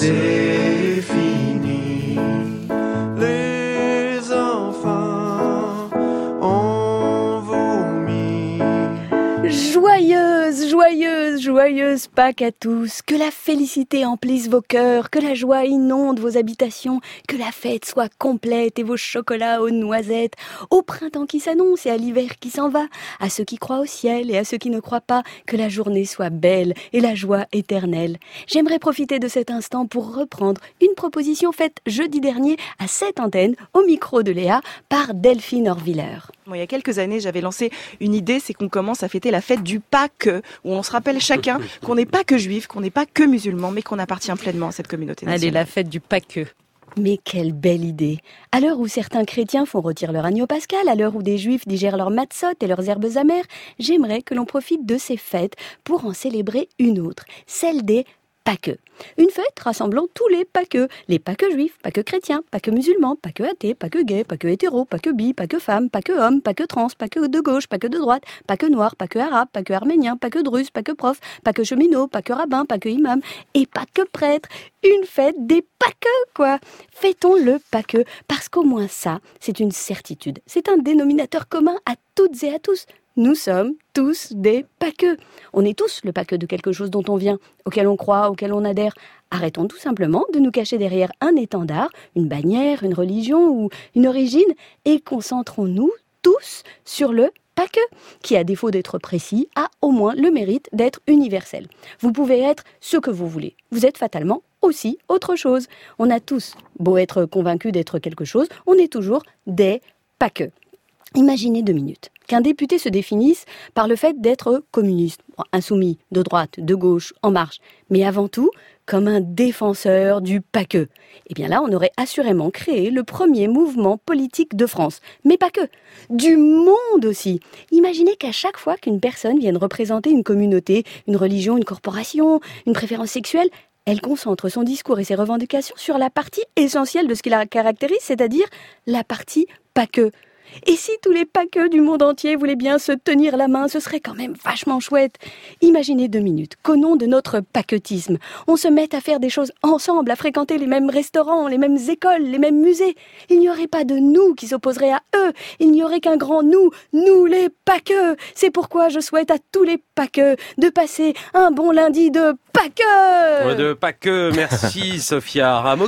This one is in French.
c'est fini. Les enfants ont vomi. Joyeuse, joyeuse, Pâques à tous. Que la félicité emplisse vos cœurs, que la joie inonde vos habitations, que la fête soit complète et vos chocolats aux noisettes, au printemps qui s'annonce et à l'hiver qui s'en va, à ceux qui croient au ciel et à ceux qui ne croient pas, que la journée soit belle et la joie éternelle. J'aimerais profiter de cet instant pour reprendre une proposition faite jeudi dernier à cette antenne, au micro de Léa, par Delphine Orviller. Il y a quelques années, j'avais lancé une idée, c'est qu'on commence à fêter la fête du Pâques, où on se rappelle chacun qu'on n'est pas que juif, qu'on n'est pas que musulman, mais qu'on appartient pleinement à cette communauté Allez, nationale. la fête du Pâques. Mais quelle belle idée À l'heure où certains chrétiens font rôtir leur agneau pascal, à l'heure où des juifs digèrent leurs matzot et leurs herbes amères, j'aimerais que l'on profite de ces fêtes pour en célébrer une autre, celle des Pâques. Une fête rassemblant tous les Pâques, les Pâques juifs, Pâques chrétiens, Pâques musulmans, Pâques athées, Pâques gays, Pâques hétéros, Pâques bi, Pâques femmes, Pâques hommes, Pâques trans, Pâques de gauche, Pâques de droite, Pâques noirs, Pâques arabes, Pâques arméniens, Pâques drusses, Pâques profs, Pâques cheminots, Pâques rabbins, Pâques imams et Pâques prêtres. Une fête des Pâques, quoi Fêtons le Pâques, parce qu'au moins ça, c'est une certitude. C'est un dénominateur commun à toutes et à tous. Nous sommes tous des Pâques. On est tous le Pâques de quelque chose dont on vient, auquel on croit, auquel on adhère. Arrêtons tout simplement de nous cacher derrière un étendard, une bannière, une religion ou une origine et concentrons-nous tous sur le Pâques, qui à défaut d'être précis, a au moins le mérite d'être universel. Vous pouvez être ce que vous voulez. Vous êtes fatalement aussi autre chose. On a tous beau être convaincus d'être quelque chose, on est toujours des Pâques. Imaginez deux minutes qu'un député se définisse par le fait d'être communiste, insoumis, de droite, de gauche, en marche, mais avant tout comme un défenseur du pas que. Eh bien là, on aurait assurément créé le premier mouvement politique de France, mais pas que, du monde aussi. Imaginez qu'à chaque fois qu'une personne vienne représenter une communauté, une religion, une corporation, une préférence sexuelle, elle concentre son discours et ses revendications sur la partie essentielle de ce qui la caractérise, c'est-à-dire la partie pas que. Et si tous les paqueux du monde entier voulaient bien se tenir la main, ce serait quand même vachement chouette. Imaginez deux minutes qu'au nom de notre paquetisme, on se mette à faire des choses ensemble, à fréquenter les mêmes restaurants, les mêmes écoles, les mêmes musées. Il n'y aurait pas de nous qui s'opposerait à eux. Il n'y aurait qu'un grand nous, nous les paqueux. C'est pourquoi je souhaite à tous les paqueux de passer un bon lundi de paqueux. De Pâques, merci Sophia Rameau.